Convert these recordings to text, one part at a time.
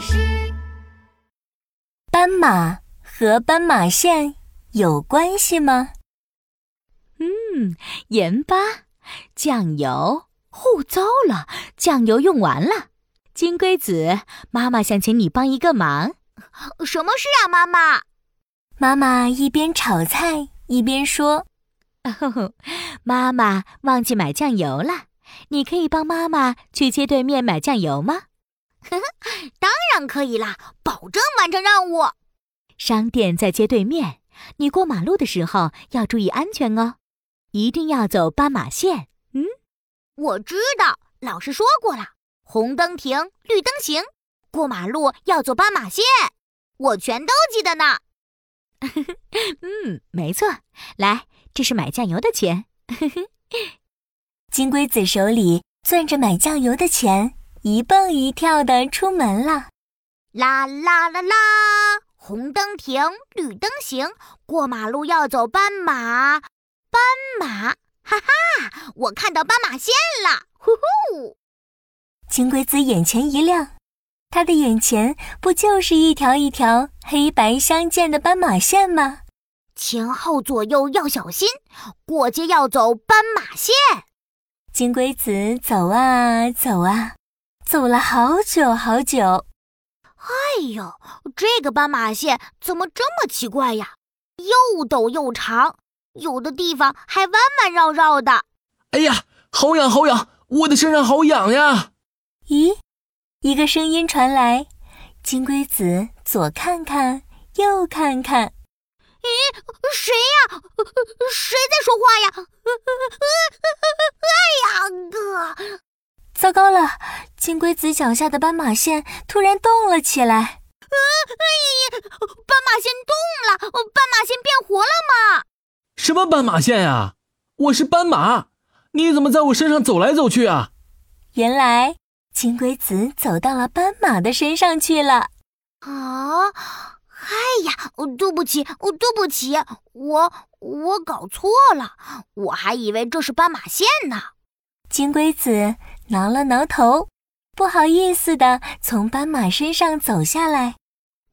事。斑马和斑马线有关系吗？嗯，盐巴、酱油。哦，糟了，酱油用完了。金龟子，妈妈想请你帮一个忙。什么事啊，妈妈？妈妈一边炒菜一边说：“哦，妈妈忘记买酱油了，你可以帮妈妈去街对面买酱油吗？”呵呵，当然可以啦，保证完成任务。商店在街对面，你过马路的时候要注意安全哦，一定要走斑马线。嗯。我知道，老师说过了，红灯停，绿灯行，过马路要走斑马线，我全都记得呢。嗯，没错。来，这是买酱油的钱。金龟子手里攥着买酱油的钱，一蹦一跳的出门了。啦啦啦啦，红灯停，绿灯行，过马路要走斑马，斑马。哈哈，我看到斑马线了！呼呼，金龟子眼前一亮，他的眼前不就是一条一条黑白相间的斑马线吗？前后左右要小心，过街要走斑马线。金龟子走啊走啊，走了好久好久。哎呦，这个斑马线怎么这么奇怪呀？又陡又长。有的地方还弯弯绕绕的。哎呀，好痒好痒，我的身上好痒呀！咦，一个声音传来，金龟子左看看，右看看。咦，谁呀？谁在说话呀？哎呀，哥！糟糕了，金龟子脚下的斑马线突然动了起来。啊哎呀，斑马线动了，斑马线变活了吗？什么斑马线呀？我是斑马，你怎么在我身上走来走去啊？原来金龟子走到了斑马的身上去了。啊！哎呀，对不起，对不起，我我搞错了，我还以为这是斑马线呢。金龟子挠了挠头，不好意思的从斑马身上走下来。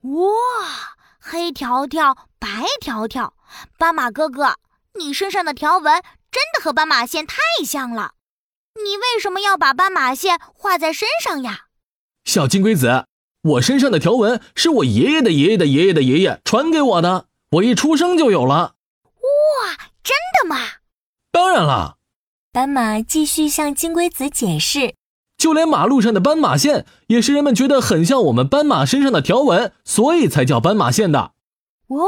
哇！黑条条，白条条。斑马哥哥，你身上的条纹真的和斑马线太像了，你为什么要把斑马线画在身上呀？小金龟子，我身上的条纹是我爷爷的爷爷的爷爷的爷爷传给我的，我一出生就有了。哇，真的吗？当然了。斑马继续向金龟子解释，就连马路上的斑马线也是人们觉得很像我们斑马身上的条纹，所以才叫斑马线的。哦，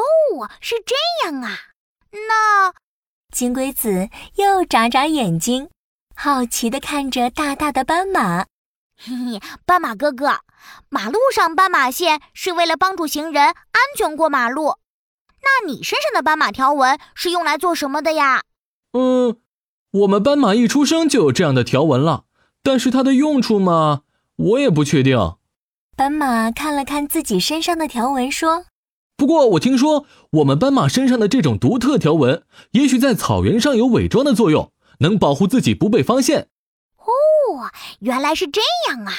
是这样啊！那金龟子又眨眨眼睛，好奇地看着大大的斑马。嘿嘿，斑马哥哥，马路上斑马线是为了帮助行人安全过马路。那你身上的斑马条纹是用来做什么的呀？嗯，我们斑马一出生就有这样的条纹了，但是它的用处嘛，我也不确定。斑马看了看自己身上的条纹，说。不过我听说，我们斑马身上的这种独特条纹，也许在草原上有伪装的作用，能保护自己不被发现。哦，原来是这样啊！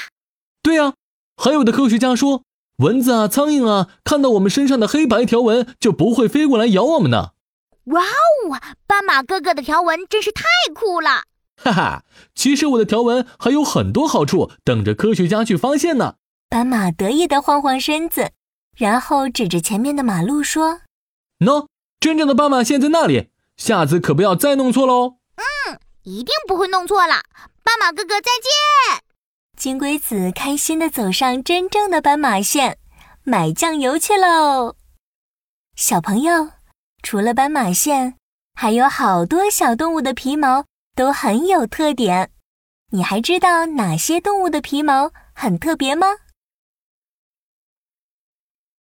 对呀，还有的科学家说，蚊子啊、苍蝇啊，看到我们身上的黑白条纹，就不会飞过来咬我们呢。哇哦，斑马哥哥的条纹真是太酷了！哈哈，其实我的条纹还有很多好处，等着科学家去发现呢。斑马得意地晃晃身子。然后指着前面的马路说：“喏，真正的斑马线在那里，下次可不要再弄错喽。”“嗯，一定不会弄错了。”斑马哥哥再见。金龟子开心的走上真正的斑马线，买酱油去喽。小朋友，除了斑马线，还有好多小动物的皮毛都很有特点。你还知道哪些动物的皮毛很特别吗？